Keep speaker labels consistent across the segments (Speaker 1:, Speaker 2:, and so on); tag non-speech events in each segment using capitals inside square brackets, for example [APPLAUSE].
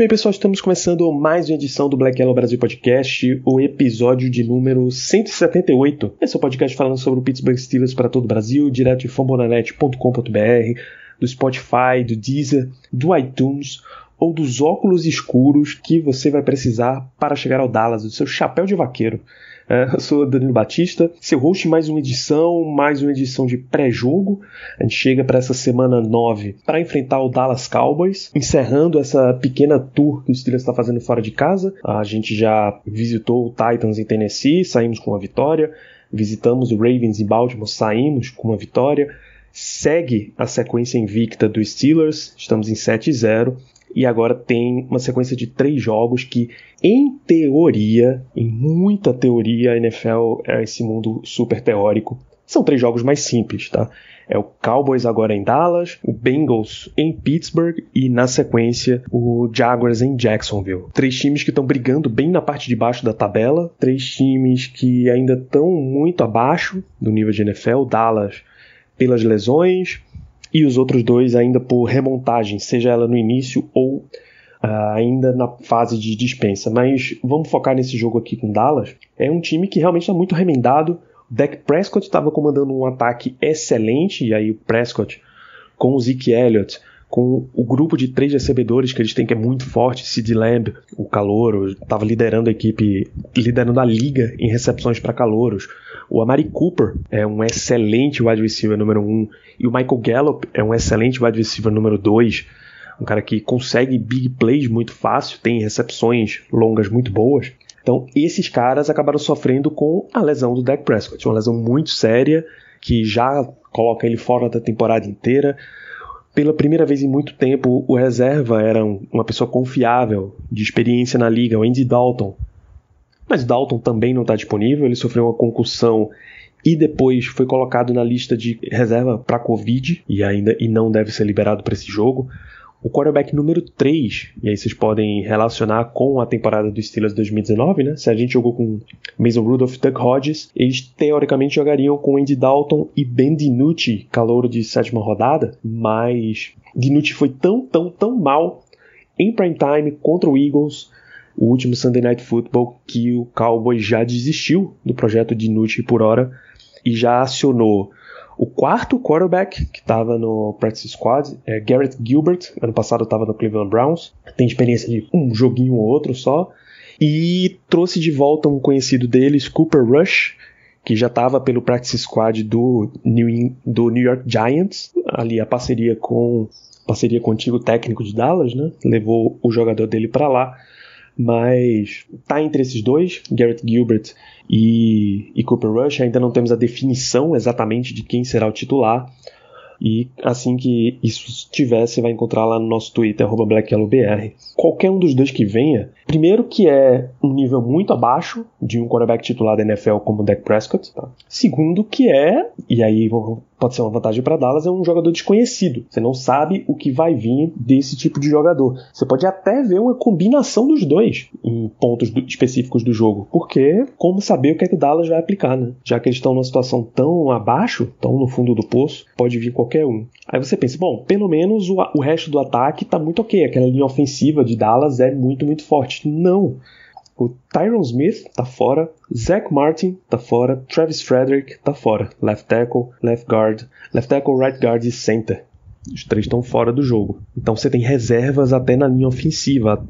Speaker 1: bem, pessoal, estamos começando mais uma edição do Black Yellow Brasil Podcast, o episódio de número 178. Esse é o podcast falando sobre o Pittsburgh Steelers para todo o Brasil, direto de fambonanet.com.br, do Spotify, do Deezer, do iTunes ou dos óculos escuros que você vai precisar para chegar ao Dallas, do seu chapéu de vaqueiro. É, eu sou Danilo Batista, seu host mais uma edição, mais uma edição de pré-jogo. A gente chega para essa semana 9 para enfrentar o Dallas Cowboys, encerrando essa pequena tour que o Steelers está fazendo fora de casa. A gente já visitou o Titans em Tennessee, saímos com uma vitória. Visitamos o Ravens em Baltimore, saímos com uma vitória. Segue a sequência invicta dos Steelers, estamos em 7-0 e agora tem uma sequência de três jogos que, em teoria, em muita teoria, a NFL é esse mundo super teórico. São três jogos mais simples, tá? É o Cowboys agora em Dallas, o Bengals em Pittsburgh e, na sequência, o Jaguars em Jacksonville. Três times que estão brigando bem na parte de baixo da tabela, três times que ainda estão muito abaixo do nível de NFL. Dallas pelas lesões, e os outros dois ainda por remontagem, seja ela no início ou uh, ainda na fase de dispensa. Mas vamos focar nesse jogo aqui com Dallas. É um time que realmente está muito remendado. O Dak Prescott estava comandando um ataque excelente, e aí o Prescott com o Zeke Elliott, com o grupo de três recebedores que eles têm que é muito forte, Sid Lamb, o calouro, estava liderando a equipe, liderando a liga em recepções para calouros. O Amari Cooper é um excelente wide receiver número um e o Michael Gallup é um excelente wide receiver número 2, um cara que consegue big plays muito fácil, tem recepções longas muito boas. Então, esses caras acabaram sofrendo com a lesão do Dak Prescott, uma lesão muito séria que já coloca ele fora da temporada inteira. Pela primeira vez em muito tempo, o reserva era uma pessoa confiável, de experiência na liga, o Andy Dalton. Mas Dalton também não está disponível, ele sofreu uma concussão e depois foi colocado na lista de reserva para Covid e ainda e não deve ser liberado para esse jogo. O quarterback número 3, e aí vocês podem relacionar com a temporada do Steelers 2019, né? Se a gente jogou com Mason Rudolph e Doug Hodges, eles teoricamente jogariam com Andy Dalton e Ben DiNucci, calouro de sétima rodada, mas DiNucci foi tão, tão, tão mal em prime time contra o Eagles, o último Sunday Night Football, que o Cowboys já desistiu do projeto DiNucci por hora e já acionou o quarto quarterback que estava no practice squad, é Garrett Gilbert, ano passado estava no Cleveland Browns, tem experiência de um joguinho ou outro só, e trouxe de volta um conhecido deles, Cooper Rush, que já estava pelo practice squad do New, do New York Giants, ali a parceria com parceria com o antigo técnico de Dallas, né? Levou o jogador dele para lá mas tá entre esses dois, Garrett Gilbert e, e Cooper Rush. Ainda não temos a definição exatamente de quem será o titular. E assim que isso estiver, você vai encontrar lá no nosso Twitter, BlackYellowBR. Qualquer um dos dois que venha, primeiro que é um nível muito abaixo de um quarterback titular da NFL como o Dak Prescott. Tá? Segundo que é, e aí pode ser uma vantagem para Dallas, é um jogador desconhecido. Você não sabe o que vai vir desse tipo de jogador. Você pode até ver uma combinação dos dois em pontos do, específicos do jogo, porque como saber o que é que Dallas vai aplicar, né? Já que eles estão numa situação tão abaixo, tão no fundo do poço, pode vir qualquer um. Aí você pensa, bom, pelo menos o, o resto do ataque tá muito ok, aquela linha ofensiva de Dallas é muito, muito forte. Não. O Tyron Smith tá fora, Zach Martin tá fora, Travis Frederick tá fora, left tackle, left guard, left tackle, right guard e center. Os três estão fora do jogo. Então você tem reservas até na linha ofensiva.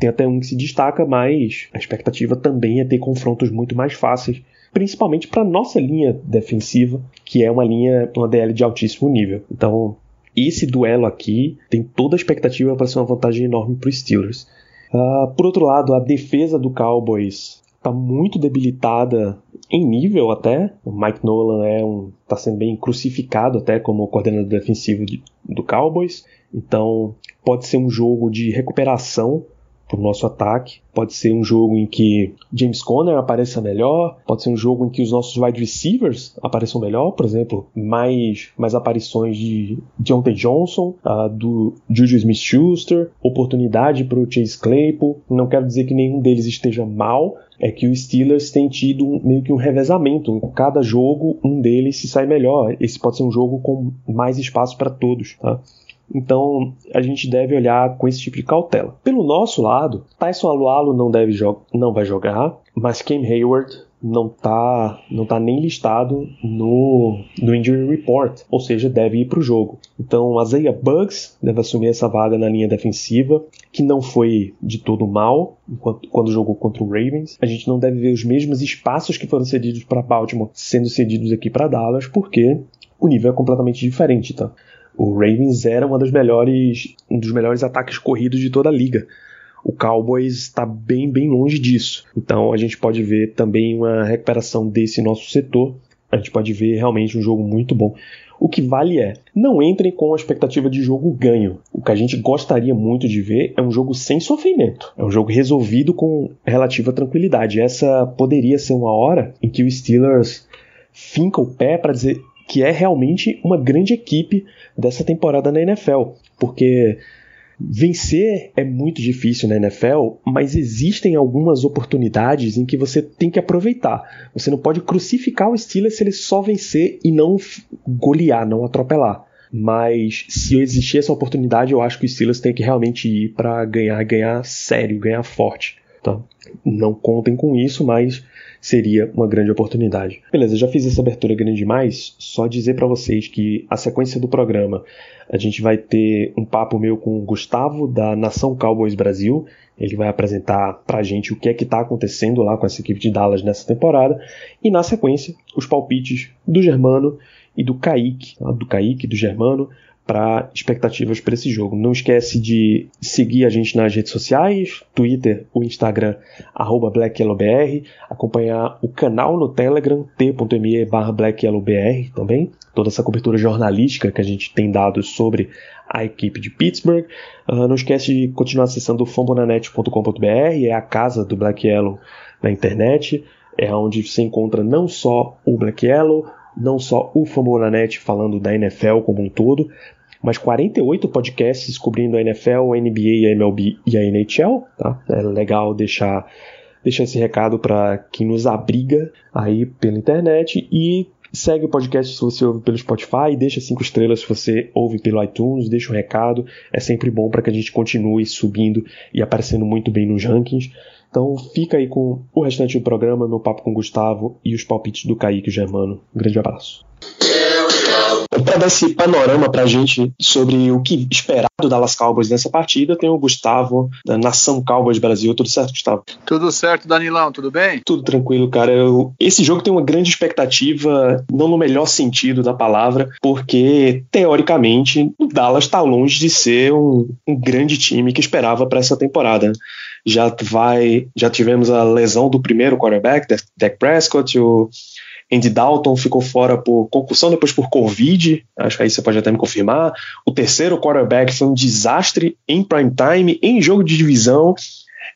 Speaker 1: Tem até um que se destaca, mas a expectativa também é ter confrontos muito mais fáceis, principalmente para nossa linha defensiva, que é uma linha, uma DL de altíssimo nível. Então, esse duelo aqui tem toda a expectativa para ser uma vantagem enorme para os Steelers. Uh, por outro lado, a defesa do Cowboys está muito debilitada em nível até. O Mike Nolan é um está sendo bem crucificado até como coordenador defensivo de, do Cowboys. Então pode ser um jogo de recuperação para o nosso ataque. Pode ser um jogo em que James Conner apareça melhor, pode ser um jogo em que os nossos wide receivers apareçam melhor, por exemplo, mais, mais aparições de Deontay Johnson, uh, do Juju Smith-Schuster, oportunidade para o Chase Claypool. Não quero dizer que nenhum deles esteja mal, é que o Steelers tem tido um, meio que um revezamento. Cada jogo, um deles se sai melhor. Esse pode ser um jogo com mais espaço para todos. Tá? Então a gente deve olhar com esse tipo de cautela. Pelo nosso lado, Tyson Alualo não deve não vai jogar, mas Cam Hayward não está não tá nem listado no, no injury report, ou seja, deve ir para o jogo. Então Isaiah Bugs deve assumir essa vaga na linha defensiva, que não foi de todo mal enquanto, quando jogou contra o Ravens. A gente não deve ver os mesmos espaços que foram cedidos para Baltimore sendo cedidos aqui para Dallas, porque o nível é completamente diferente, tá? O Ravens era uma das melhores, um dos melhores ataques corridos de toda a liga. O Cowboys está bem, bem longe disso. Então a gente pode ver também uma recuperação desse nosso setor. A gente pode ver realmente um jogo muito bom. O que vale é, não entrem com a expectativa de jogo ganho. O que a gente gostaria muito de ver é um jogo sem sofrimento. É um jogo resolvido com relativa tranquilidade. Essa poderia ser uma hora em que o Steelers finca o pé para dizer que é realmente uma grande equipe dessa temporada na NFL, porque vencer é muito difícil na NFL, mas existem algumas oportunidades em que você tem que aproveitar. Você não pode crucificar o Steelers se ele só vencer e não golear, não atropelar. Mas se existir essa oportunidade, eu acho que o Steelers tem que realmente ir para ganhar, ganhar sério, ganhar forte. Tá? Não contem com isso, mas seria uma grande oportunidade. Beleza, já fiz essa abertura grande demais, só dizer para vocês que a sequência do programa a gente vai ter um papo meu com o Gustavo da Nação Cowboys Brasil. Ele vai apresentar pra gente o que é que tá acontecendo lá com essa equipe de Dallas nessa temporada. E na sequência, os palpites do Germano e do Kaique, tá? do Kaique, do Germano, para expectativas para esse jogo. Não esquece de seguir a gente nas redes sociais, Twitter, o Instagram, BlackYellowBR, acompanhar o canal no Telegram, t.me BlackYellowBR também, toda essa cobertura jornalística que a gente tem dado sobre a equipe de Pittsburgh. Uh, não esquece de continuar acessando fambonanet.com.br, é a casa do Black Yellow na internet, é onde você encontra não só o Black Yellow, não só o Fambonanet falando da NFL como um todo, mas 48 podcasts cobrindo a NFL, a NBA, a MLB e a NHL. Tá? É legal deixar, deixar esse recado para quem nos abriga aí pela internet e Segue o podcast se você ouve pelo Spotify, deixa cinco estrelas se você ouve pelo iTunes, deixa um recado. É sempre bom para que a gente continue subindo e aparecendo muito bem nos rankings. Então fica aí com o restante do programa, meu papo com o Gustavo e os palpites do Kaique Germano. Um grande abraço. Para dar esse panorama para a gente sobre o que esperar do Dallas Cowboys nessa partida, tem o Gustavo, da Nação Cowboys Brasil. Tudo certo, Gustavo?
Speaker 2: Tudo certo, Danilão, tudo bem?
Speaker 1: Tudo tranquilo, cara. Eu, esse jogo tem uma grande expectativa, não no melhor sentido da palavra, porque, teoricamente, o Dallas está longe de ser um, um grande time que esperava para essa temporada já vai, já tivemos a lesão do primeiro quarterback, Dak Prescott, o Andy Dalton ficou fora por concussão, depois por Covid, acho que aí você pode até me confirmar. O terceiro quarterback foi um desastre em prime time, em jogo de divisão.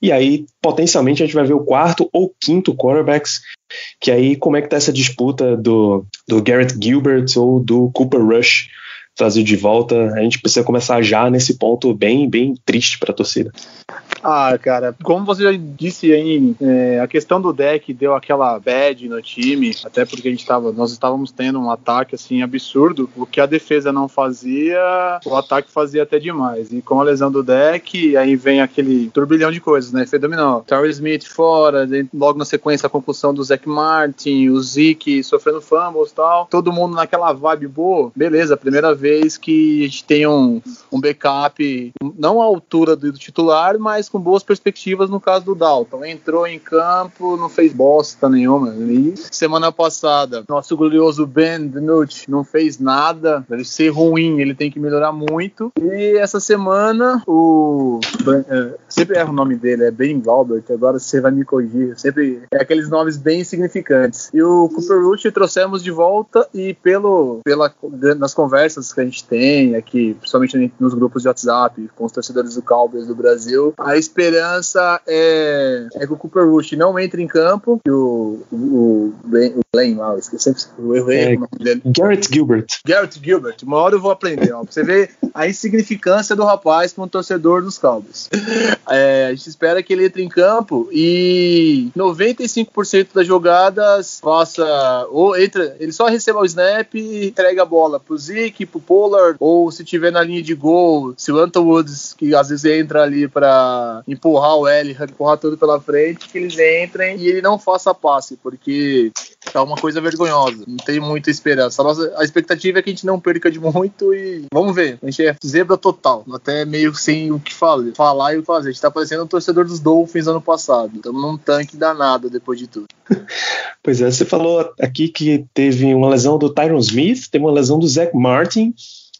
Speaker 1: E aí, potencialmente, a gente vai ver o quarto ou quinto quarterbacks. Que aí, como é que tá essa disputa do, do Garrett Gilbert ou do Cooper Rush trazer de volta? A gente precisa começar já nesse ponto bem, bem triste para a torcida.
Speaker 2: Ah, cara, como você já disse aí, é, a questão do deck deu aquela bad no time, até porque a gente tava, nós estávamos tendo um ataque assim absurdo. O que a defesa não fazia, o ataque fazia até demais. E com a lesão do deck, aí vem aquele turbilhão de coisas, né? Foi dominó. Terry Smith fora, logo na sequência a concussão do Zach Martin, o Zeke sofrendo fumbles e tal. Todo mundo naquela vibe boa. Beleza, primeira vez que a gente tem um, um backup, não à altura do titular, mas com boas perspectivas no caso do Dalton. Entrou em campo, não fez bosta nenhuma. E semana passada, nosso glorioso Ben DiNucci não fez nada. Deve ser ruim, ele tem que melhorar muito. E essa semana, o. É, sempre erro o nome dele, é Ben Galbert. Agora você vai me corrigir. Sempre é aqueles nomes bem significantes. E o Cooper Rush trouxemos de volta e pelo, pela, nas conversas que a gente tem aqui, principalmente nos grupos de WhatsApp, com os torcedores do Cowboys do Brasil, a esperança é, é que o Cooper Rush não entre em campo, que o, o, o, Glenn lá, eu esqueci o erro
Speaker 1: é, o nome dele. Garrett Gilbert.
Speaker 2: Garrett Gilbert, uma hora eu vou aprender, ó, pra você ver a insignificância do rapaz um torcedor dos Cowboys. É, a gente espera que ele entre em campo e 95% das jogadas faça ou entra, ele só receba o snap e entrega a bola pro Zeke, pro Pollard, ou se tiver na linha de gol, se o Anton Woods, que às vezes entra ali para empurrar o L, empurrar tudo pela frente, que eles entrem e ele não faça passe, porque tá uma coisa vergonhosa. Não tem muita esperança. A, nossa, a expectativa é que a gente não perca de [LAUGHS] muito e vamos ver. A gente é zebra total. Até meio sem o que falar, falar e o que fazer. A gente tá parecendo o torcedor dos Dolphins ano passado. Estamos num tanque danado depois de tudo. [LAUGHS]
Speaker 1: Pois é, você falou aqui que teve uma lesão do Tyron Smith, teve uma lesão do Zach Martin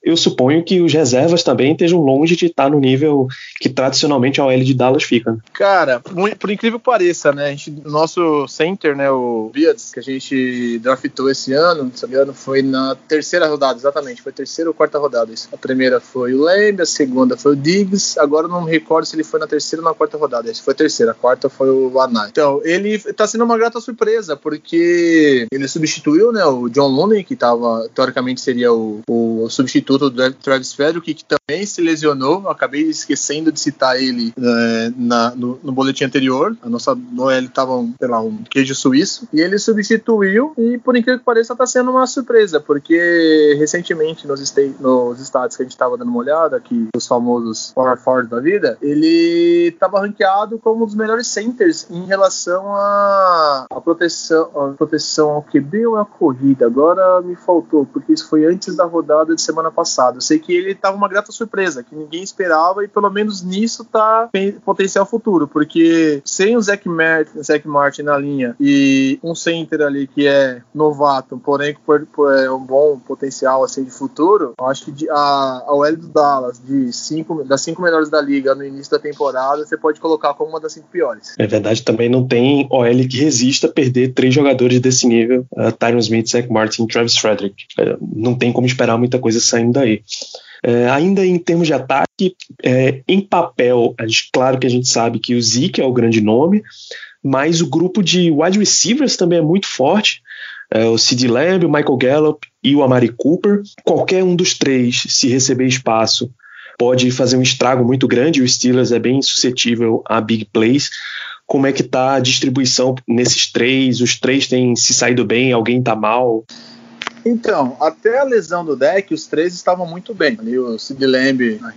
Speaker 1: eu suponho que os reservas também estejam longe de estar no nível que tradicionalmente a OL de Dallas fica.
Speaker 2: Cara, por incrível que pareça, né? A gente, nosso center, né, o Beards, que a gente draftou esse ano, se não me engano, foi na terceira rodada, exatamente, foi terceira ou quarta rodada. Isso. A primeira foi o Lamb, a segunda foi o Diggs, agora não me recordo se ele foi na terceira ou na quarta rodada. Esse foi a terceira, a quarta foi o Anai. Então, ele tá sendo uma grata surpresa, porque ele substituiu, né, o John Looney, que tava, teoricamente seria o, o substituto do Travis Frederick, que também se lesionou. Eu acabei esquecendo de citar ele é, na, no, no, boletim anterior. A nossa Noel estava, um, sei lá, um queijo suíço. E ele substituiu, e por incrível que pareça, está sendo uma surpresa, porque recentemente nos, nos estados que a gente estava dando uma olhada, aqui, os famosos Power Forward da vida, ele estava ranqueado como um dos melhores centers em relação à proteção, a proteção ao QB ou à corrida. Agora me faltou, porque isso foi antes da rodada de semana passado. Eu sei que ele estava uma grata surpresa, que ninguém esperava, e pelo menos nisso tá potencial futuro, porque sem o Zach Martin, Zach Martin na linha e um center ali que é novato, porém com é um bom potencial assim de futuro, eu acho que a, a OL do Dallas, de cinco, das cinco melhores da liga no início da temporada, você pode colocar como uma das cinco piores.
Speaker 1: É verdade, também não tem OL que resista a perder três jogadores desse nível, uh, Tyron Smith, Zach Martin e Travis Frederick. Uh, não tem como esperar muita coisa saindo saindo daí. É, ainda em termos de ataque, é, em papel, gente, claro que a gente sabe que o Zeke é o grande nome, mas o grupo de wide receivers também é muito forte. É, o Sid Lamb, o Michael Gallup e o Amari Cooper. Qualquer um dos três, se receber espaço, pode fazer um estrago muito grande. O Steelers é bem suscetível a big plays. Como é que está a distribuição nesses três? Os três têm se saído bem? Alguém está mal?
Speaker 2: Então, até a lesão do deck, os três estavam muito bem. Ali o Sid Lamb né,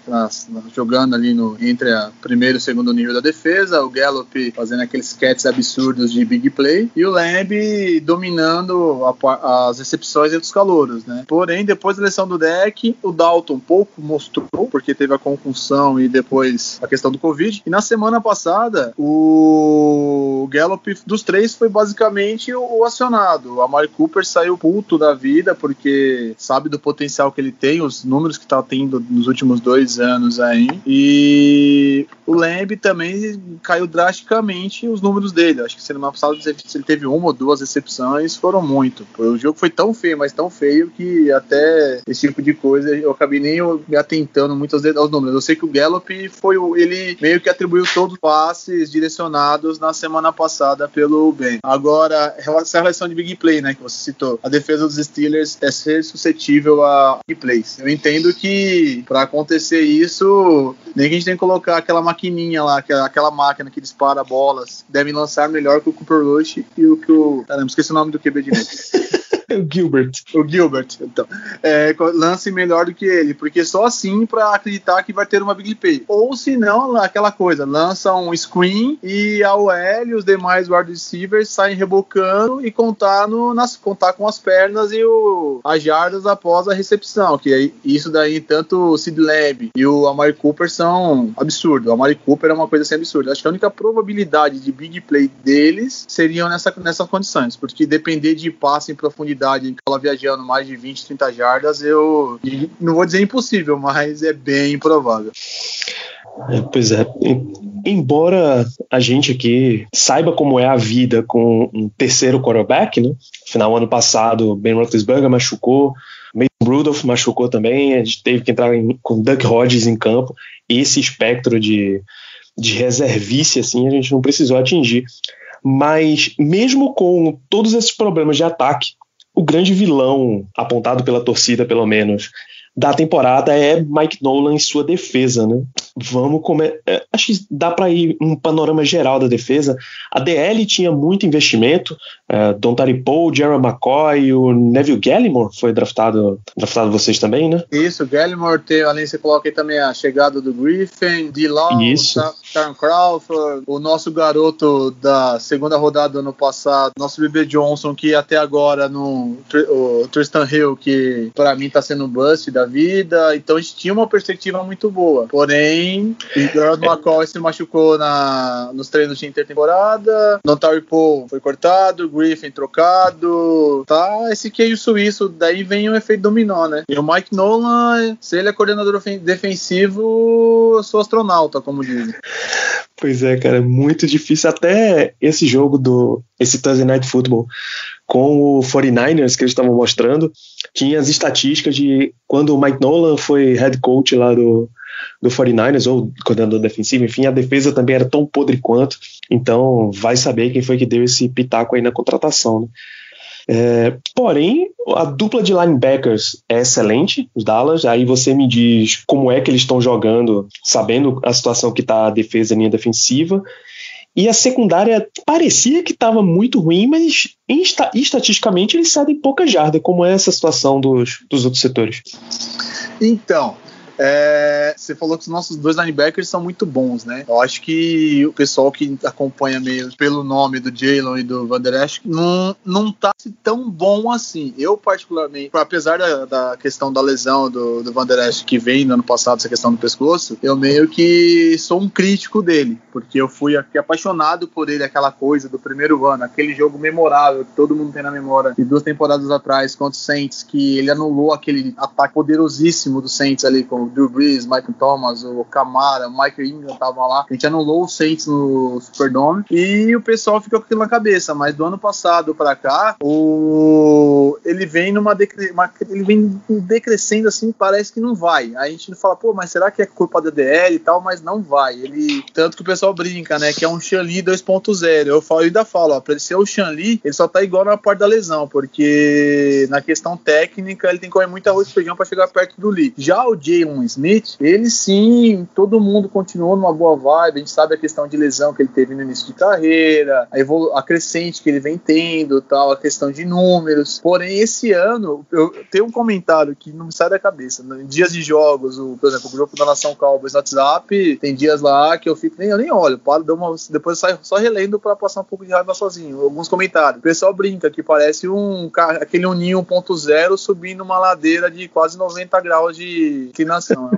Speaker 2: jogando ali no, entre a primeiro e segundo nível da defesa, o Gallup fazendo aqueles catches absurdos de big play, e o Lamb dominando a, as recepções entre os calouros, né? Porém, depois da lesão do deck, o Dalton pouco mostrou, porque teve a concussão e depois a questão do Covid. E na semana passada, o Gallup dos três foi basicamente o, o acionado. O Amari Cooper saiu puto da vida porque sabe do potencial que ele tem, os números que está tendo nos últimos dois anos aí. E o Lamb também caiu drasticamente os números dele. Acho que semana passada se ele teve uma ou duas recepções, foram muito. O jogo foi tão feio, mas tão feio que até esse tipo de coisa eu acabei nem me atentando muito aos, aos números. Eu sei que o Gallup foi o, ele meio que atribuiu todos os passes direcionados na semana passada pelo Ben. Agora, essa relação de big play, né, que você citou, a defesa dos Steelers Steelers é ser suscetível a replays. Eu entendo que para acontecer isso, nem que a gente tem que colocar aquela maquininha lá, aquela máquina que dispara bolas, devem lançar melhor que o Cooper Rush e o que o. Caramba, esqueci o nome do QB de [LAUGHS] [LAUGHS]
Speaker 1: o Gilbert.
Speaker 2: O Gilbert, então. É, lance melhor do que ele, porque só assim para acreditar que vai ter uma big play. Ou se não, aquela coisa, lança um screen e a OL e os demais wide receivers saem rebocando e contar, no, nas, contar com as pernas e o, as jardas após a recepção. Que isso daí, tanto o Sid Lamb e o Amari Cooper são absurdos. O Amari Cooper é uma coisa assim absurda. Acho que a única probabilidade de big play deles seriam nessa, nessas condições, porque depender de passe em profundidade em que ela viajando mais de 20, 30 jardas, eu não vou dizer impossível, mas é bem improvável.
Speaker 1: É, pois é. Embora a gente aqui saiba como é a vida com um terceiro quarterback, né? Final ano passado, Ben Roethlisberger machucou, Mason Rudolph machucou também, a gente teve que entrar em, com Doug Hodges em campo. Esse espectro de, de reservice, assim, a gente não precisou atingir. Mas, mesmo com todos esses problemas de ataque, o grande vilão, apontado pela torcida pelo menos, da temporada é Mike Nolan em sua defesa, né? Vamos comer. É, acho que dá para ir um panorama geral da defesa. A DL tinha muito investimento. É, Don Paul, Jerry McCoy, o Neville Gallimore foi draftado, draftado vocês também, né?
Speaker 2: Isso, Gallimore tem, além você coloca aí também a chegada do Griffin, D. Law. Karen Crawford, o nosso garoto da segunda rodada do ano passado, nosso bebê Johnson, que até agora no o Tristan Hill, que para mim tá sendo um bust da vida. Então a gente tinha uma perspectiva muito boa. Porém, o Gerald McCoy se machucou na, nos treinos de intertemporada. Nontari Paul foi cortado, Griffin trocado. Tá, esse queijo suíço, daí vem o efeito dominó, né? E o Mike Nolan, se ele é coordenador defensivo, eu sou astronauta, como dizem.
Speaker 1: Pois é, cara, muito difícil. Até esse jogo do. Esse Thursday Night Football com o 49ers que eles estavam mostrando, tinha as estatísticas de quando o Mike Nolan foi head coach lá do, do 49ers, ou coordenador defensivo, enfim, a defesa também era tão podre quanto, então vai saber quem foi que deu esse pitaco aí na contratação, né? É, porém, a dupla de linebackers é excelente, os Dallas. Aí você me diz como é que eles estão jogando, sabendo a situação que está a defesa, a linha defensiva. E a secundária parecia que estava muito ruim, mas estatisticamente eles cedem pouca jarda, como é essa situação dos, dos outros setores.
Speaker 2: Então, é, você falou que os nossos dois linebackers são muito bons, né? Eu acho que o pessoal que acompanha meio pelo nome do Jalen e do Van Esch não, não tá tão bom assim. Eu, particularmente, apesar da, da questão da lesão do, do Esch que vem no ano passado, essa questão do pescoço, eu meio que sou um crítico dele, porque eu fui aqui apaixonado por ele, aquela coisa do primeiro ano, aquele jogo memorável que todo mundo tem na memória, de duas temporadas atrás contra o Saints, que ele anulou aquele ataque poderosíssimo do Saints ali com Drew Brees, Michael Thomas, o Camara, o Michael Ingram estavam lá. A gente anulou o Saints no Superdome e o pessoal ficou com aquilo na cabeça. Mas do ano passado para cá, o... ele vem numa decre... uma... ele vem decrescendo assim, parece que não vai. A gente fala, pô, mas será que é culpa da DL e tal? Mas não vai. Ele tanto que o pessoal brinca, né, que é um Xanli 2.0. Eu falo, eu ainda falo, ó, para ele ser o Xanli, ele só tá igual na parte da lesão, porque na questão técnica ele tem que comer muito arroz e feijão para chegar perto do Lee. Já o Jalen Smith, ele sim, todo mundo continuou numa boa vibe. A gente sabe a questão de lesão que ele teve no início de carreira, a, a crescente que ele vem tendo, tal, a questão de números. Porém, esse ano, eu tenho um comentário que não me sai da cabeça. Em dias de jogos, o, por exemplo, o grupo da Nação Cowboys no WhatsApp, tem dias lá que eu fico nem, eu nem olho, paro, dou uma, depois eu saio só relendo para passar um pouco de raiva sozinho. Alguns comentários. O pessoal brinca que parece um aquele Uninho 1.0 subindo uma ladeira de quase 90 graus de inclinação.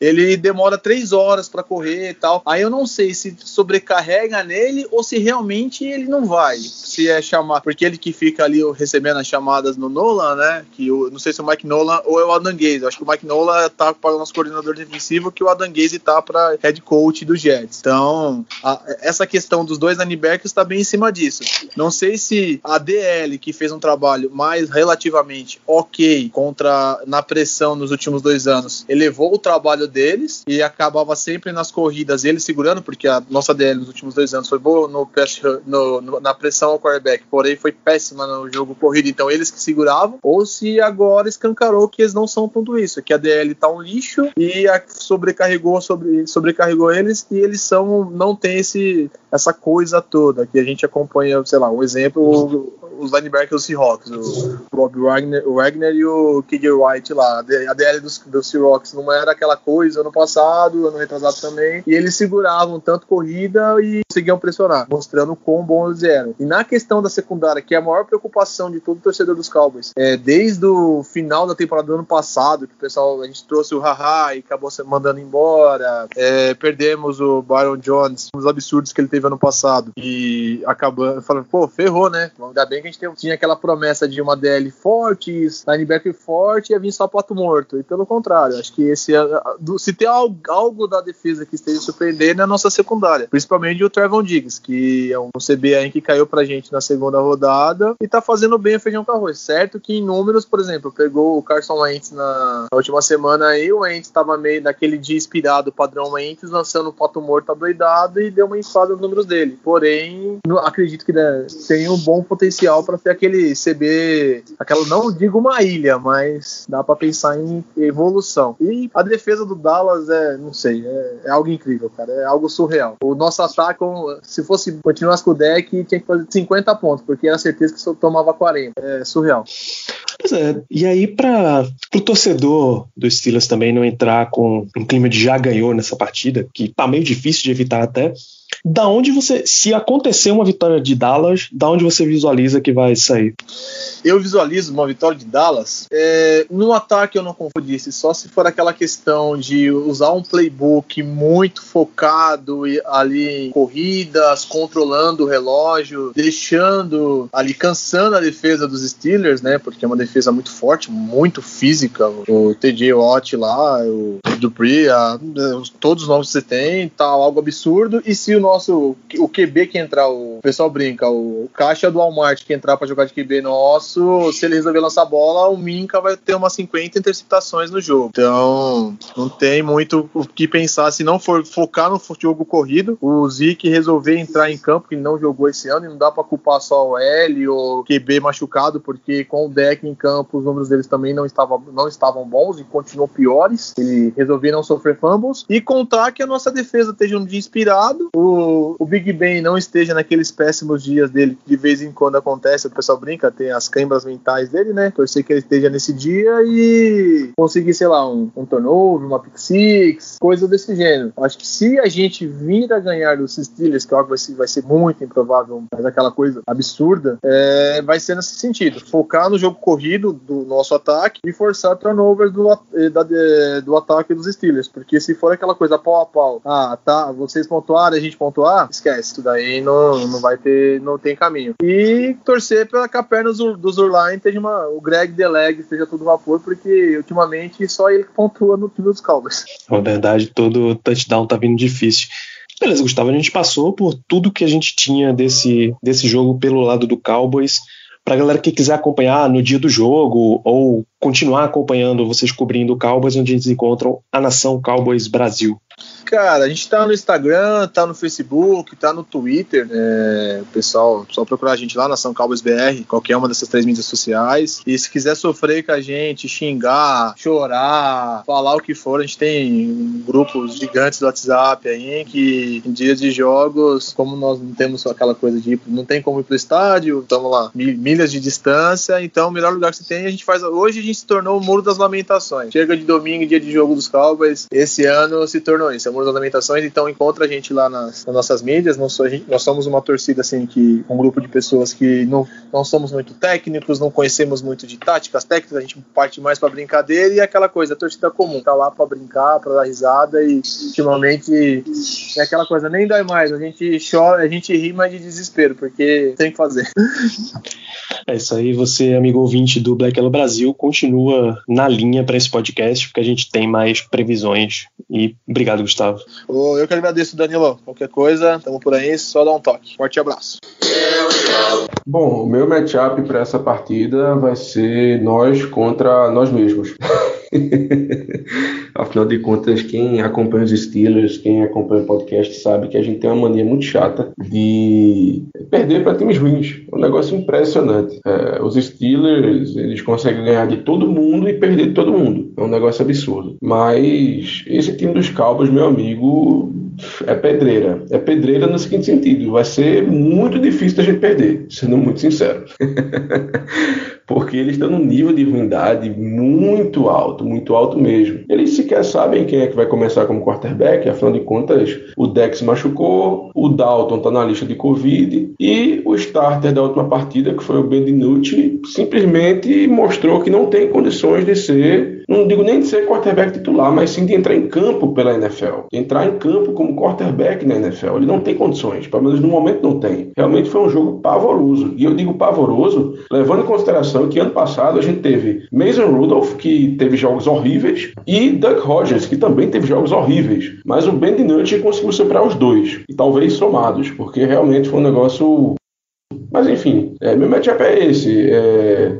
Speaker 2: ele demora três horas para correr e tal. Aí eu não sei se sobrecarrega nele ou se realmente ele não vai. Se é chamar, porque ele que fica ali recebendo as chamadas no Nolan, né? Que eu não sei se é o Mike Nolan ou é o Adam Gaze. acho que o Mike Nolan tá para o nosso coordenador defensivo, que o Adam Gaze tá para head coach do Jets. Então, a, essa questão dos dois linebackers está bem em cima disso. Não sei se a DL, que fez um trabalho mais relativamente ok contra na pressão nos últimos dois anos, ele levou o trabalho deles e acabava sempre nas corridas ele segurando, porque a nossa DL nos últimos dois anos foi boa no, no, no na pressão ao quarterback, porém foi péssima no jogo corrido, então eles que seguravam, ou se agora escancarou que eles não são tudo isso, que a DL tá um lixo e sobrecarregou, sobre, sobrecarregou eles e eles são, não tem esse, essa coisa toda que a gente acompanha, sei lá, um exemplo, os linebackers do Seahawks, o Bob Wagner, o Wagner e o KJ White lá, a DL dos, do Seahawks não era aquela coisa ano passado, ano retrasado também, e eles seguravam tanto corrida e conseguiam pressionar, mostrando quão bom eles eram. E na questão da secundária, que é a maior preocupação de todo torcedor dos Cowboys, é, desde o final da temporada do ano passado, que o pessoal, a gente trouxe o Haha e acabou se mandando embora, é, perdemos o Byron Jones, os absurdos que ele teve ano passado, e acabando, falando, pô, ferrou, né? Ainda bem que a gente tinha aquela promessa de uma DL forte, linebacker forte, ia vir só pato morto. E pelo contrário, acho que esse se tem algo da defesa que esteja surpreendendo é a nossa secundária, principalmente o Trevon Diggs, que é um CB aí que caiu pra gente na segunda rodada e tá fazendo bem o feijão com arroz. Certo que em números, por exemplo, pegou o Carson Wentz na, na última semana aí, o Wentz tava meio naquele dia inspirado, padrão Wentz, lançando o pato morto adoidado e deu uma inflada nos números dele. Porém, acredito que né, tem um bom potencial para ser aquele CB, aquela não digo uma ilha, mas dá para pensar em evolução. E a defesa do Dallas é, não sei, é, é, algo incrível, cara, é algo surreal. O nosso ataque, se fosse continuar com o deck, tinha que fazer 50 pontos, porque era certeza que só tomava 40. É surreal.
Speaker 1: Pois é, e aí para o torcedor do Steelers também não entrar com um clima de já ganhou nessa partida, que tá meio difícil de evitar até, da onde você, se acontecer uma vitória de Dallas, da onde você visualiza que vai sair?
Speaker 2: Eu visualizo uma vitória de Dallas. É, no ataque eu não confundisse, só se for aquela questão de usar um playbook muito focado ali em corridas, controlando o relógio, deixando ali cansando a defesa dos Steelers, né? Porque é uma defesa muito forte, muito física. O TJ Watt lá, o Dupree, a, todos os nomes que você tem, tá algo absurdo. E se o nosso o QB que entrar, o pessoal brinca, o caixa do Walmart que entrar para jogar de QB nosso, se ele resolver lançar bola, o Minka vai ter umas 50 interceptações no jogo. Então, não tem muito o que pensar se não for focar no jogo corrido. O Zeke resolver entrar em campo, que não jogou esse ano, e não dá para culpar só o L ou QB machucado, porque com o deck em campo, os números deles também não estavam, não estavam bons e continuam piores. Ele resolveu não sofrer fumbles e contar que a nossa defesa esteja um dia inspirado. O o, Big Ben não esteja naqueles péssimos dias dele, que de vez em quando acontece, o pessoal brinca, tem as câimbras mentais dele, né? Torcer que ele esteja nesse dia e conseguir, sei lá, um, um turnover, uma pick six, coisa desse gênero. Acho que se a gente vir a ganhar dos Steelers, que é algo vai ser, vai ser muito improvável, mas aquela coisa absurda, é, vai ser nesse sentido. Focar no jogo corrido do nosso ataque e forçar turnover do, da, do ataque dos Steelers. Porque se for aquela coisa pau a pau, ah, tá, vocês pontuaram, a gente pontuar, esquece, isso daí não, não vai ter, não tem caminho. E torcer para que a perna do Zurline esteja uma, o Greg Deleg esteja tudo vapor, porque ultimamente só ele pontua no time dos Cowboys.
Speaker 1: Na verdade, todo touchdown tá vindo difícil. Beleza, Gustavo, a gente passou por tudo que a gente tinha desse, desse jogo pelo lado do Cowboys. Para a galera que quiser acompanhar no dia do jogo ou continuar acompanhando vocês cobrindo o Cowboys, onde eles encontram a Nação Cowboys Brasil.
Speaker 2: Cara, a gente tá no Instagram, tá no Facebook, tá no Twitter. É, pessoal, só procurar a gente lá na São Cowboys BR, qualquer uma dessas três mídias sociais. E se quiser sofrer com a gente, xingar, chorar, falar o que for, a gente tem grupos gigantes do WhatsApp aí, que em dias de jogos, como nós não temos aquela coisa de não tem como ir pro estádio, estamos lá, milhas de distância, então o melhor lugar que você tem, a gente faz. Hoje a gente se tornou o Muro das Lamentações. Chega de domingo, dia de jogo dos Cowboys, esse ano se tornou isso. É Das Lamentações, então encontra a gente lá nas, nas nossas mídias. Nós, gente, nós, somos uma torcida, assim, que um grupo de pessoas que não, não somos muito técnicos, não conhecemos muito de táticas técnicas, a gente parte mais para brincadeira e é aquela coisa, a torcida comum, tá lá para brincar, para dar risada e ultimamente é aquela coisa, nem dói mais, a gente chora, a gente ri, mas de desespero, porque tem que fazer.
Speaker 1: É isso aí, você, amigo ouvinte do Black Hello Brasil, continua na linha para esse podcast, porque a gente tem mais previsões. E obrigado, Gustavo.
Speaker 2: Eu que agradeço, Danilo. Qualquer coisa, estamos por aí, só dá um toque. Forte abraço.
Speaker 3: Bom, o meu matchup para essa partida vai ser nós contra nós mesmos. [LAUGHS] [LAUGHS] Afinal de contas, quem acompanha os Steelers, quem acompanha o podcast, sabe que a gente tem uma mania muito chata de perder para times ruins. É um negócio impressionante. É, os Steelers, eles conseguem ganhar de todo mundo e perder de todo mundo. É um negócio absurdo. Mas esse time dos Cowboys, meu amigo, é pedreira. É pedreira no seguinte sentido: vai ser muito difícil da gente perder, sendo muito sincero. [LAUGHS] Porque eles estão num nível de ruindade muito alto, muito alto mesmo. Eles sequer sabem quem é que vai começar como quarterback, afinal de contas, o Dex machucou, o Dalton está na lista de Covid e o starter da última partida, que foi o Ben DiNucci, simplesmente mostrou que não tem condições de ser não digo nem de ser quarterback titular, mas sim de entrar em campo pela NFL. Entrar em campo como quarterback na NFL. Ele não tem condições, pelo menos no momento não tem. Realmente foi um jogo pavoroso. E eu digo pavoroso, levando em consideração que ano passado a gente teve Mason Rudolph, que teve jogos horríveis, e Doug Rogers, que também teve jogos horríveis. Mas o Ben DiNucci conseguiu superar os dois, e talvez somados, porque realmente foi um negócio mas enfim, é, meu matchup é esse. É,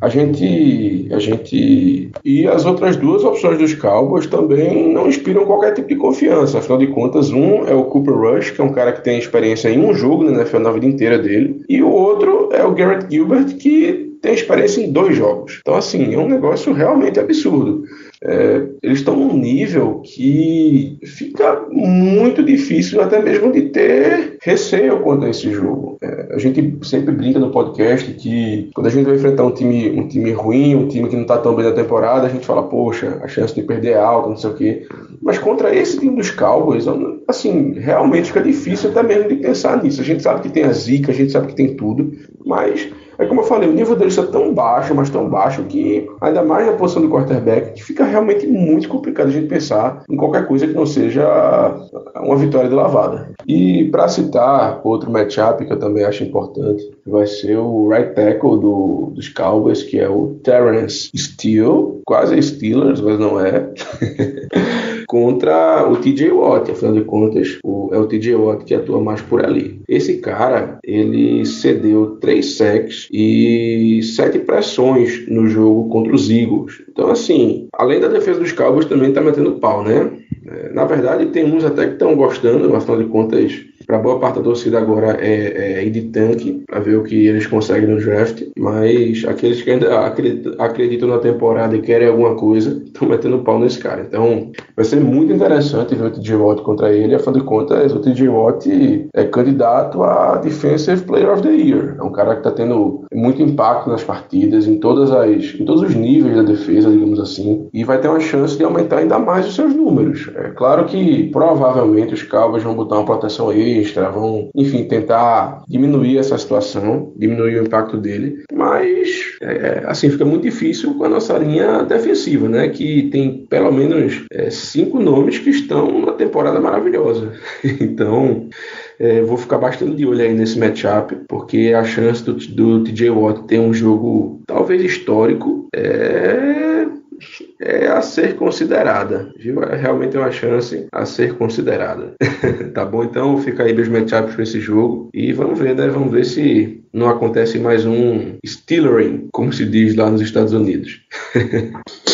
Speaker 3: a gente, a gente e as outras duas opções dos Cowboys também não inspiram qualquer tipo de confiança. Afinal de contas, um é o Cooper Rush, que é um cara que tem experiência em um jogo na NFL na vida inteira dele, e o outro é o Garrett Gilbert, que tem experiência em dois jogos. Então, assim, é um negócio realmente absurdo é, eles estão num nível que fica muito difícil até mesmo de ter receio quanto a esse jogo. É, a gente sempre brinca no podcast que quando a gente vai enfrentar um time, um time ruim, um time que não está tão bem na temporada, a gente fala, poxa, a chance de perder é alta, não sei o quê. Mas contra esse time dos Cowboys, assim, realmente fica difícil até mesmo de pensar nisso. A gente sabe que tem a zica, a gente sabe que tem tudo, mas é como eu falei, o nível deles está tão baixo, mas tão baixo que, ainda mais na posição do quarterback, que fica realmente muito complicado a gente pensar em qualquer coisa que não seja uma vitória de lavada. E para citar outro matchup que eu também acho importante, vai ser o right tackle do, dos Cowboys, que é o Terrence Steele, quase Steelers, mas não é. [LAUGHS] contra o TJ Watt, afinal de contas, o, é o TJ Watt que atua mais por ali. Esse cara, ele cedeu três sacks e sete pressões no jogo contra os Eagles. Então, assim, além da defesa dos Cowboys, também tá metendo pau, né? É, na verdade, tem uns até que estão gostando, afinal de contas, para boa parte da torcida agora é, é ir de tanque para ver o que eles conseguem no draft, mas aqueles que ainda acreditam na temporada e querem alguma coisa estão metendo pau nesse cara. Então vai ser muito interessante ver o TJ Watt contra ele. Afinal de contas, o TJ Watt é candidato a Defensive Player of the Year. É um cara que está tendo muito impacto nas partidas, em todas as, em todos os níveis da defesa, digamos assim, e vai ter uma chance de aumentar ainda mais os seus números. É claro que provavelmente os Cowboys vão botar uma proteção aí extra, vão, enfim, tentar diminuir essa situação, diminuir o impacto dele. Mas, é, assim, fica muito difícil com a nossa linha defensiva, né? Que tem pelo menos é, cinco nomes que estão numa temporada maravilhosa. [LAUGHS] então. É, vou ficar bastante de olho aí nesse matchup, porque a chance do, do TJ Watt ter um jogo talvez histórico é é a ser considerada, viu? É realmente uma chance a ser considerada. [LAUGHS] tá bom? Então fica aí meus matchups para esse jogo e vamos ver, né? Vamos ver se não acontece mais um Steelering, como se diz lá nos Estados Unidos. [LAUGHS]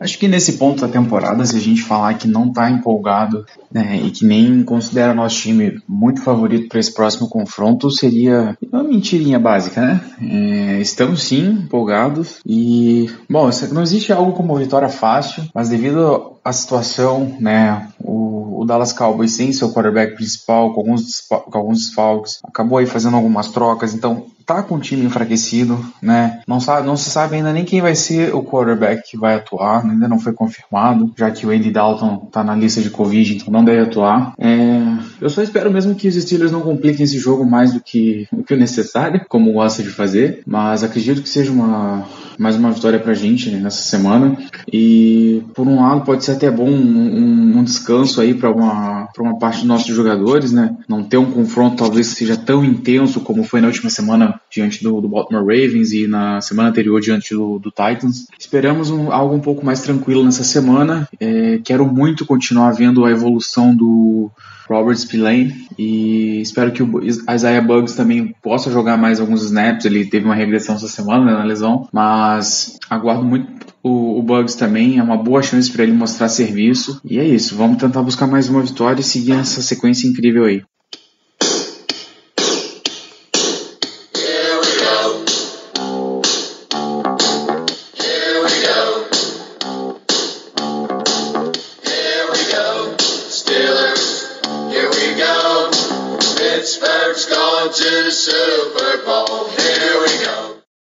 Speaker 4: Acho que nesse ponto da temporada, se a gente falar que não está empolgado né, e que nem considera nosso time muito favorito para esse próximo confronto, seria uma mentirinha básica, né? É, estamos sim empolgados e, bom, não existe algo como vitória fácil, mas devido à situação, né, o, o Dallas Cowboys sem seu quarterback principal, com alguns, com alguns desfalques, acabou aí fazendo algumas trocas, então tá com o time enfraquecido, né? Não, sabe, não se sabe ainda nem quem vai ser o quarterback que vai atuar, ainda não foi confirmado, já que o Andy Dalton tá na lista de Covid, então não deve atuar. É, eu só espero mesmo que os Steelers não compliquem esse jogo mais do que, do que o necessário, como gosta de fazer, mas acredito que seja uma mais uma vitória pra gente nessa semana. E por um lado pode ser até bom um, um, um descanso aí para uma, pra uma parte dos nossos jogadores, né? Não ter um confronto talvez seja tão intenso como foi na última semana diante do, do Baltimore Ravens e na semana anterior diante do, do Titans. Esperamos um, algo um pouco mais tranquilo nessa semana. É, quero muito continuar vendo a evolução do Robert Spillane e espero que o Isaiah Bugs também possa jogar mais alguns snaps. Ele teve uma regressão essa semana né, na lesão, mas aguardo muito o, o Bugs também. É uma boa chance para ele mostrar serviço. E é isso, vamos tentar buscar mais uma vitória e seguir essa sequência incrível aí.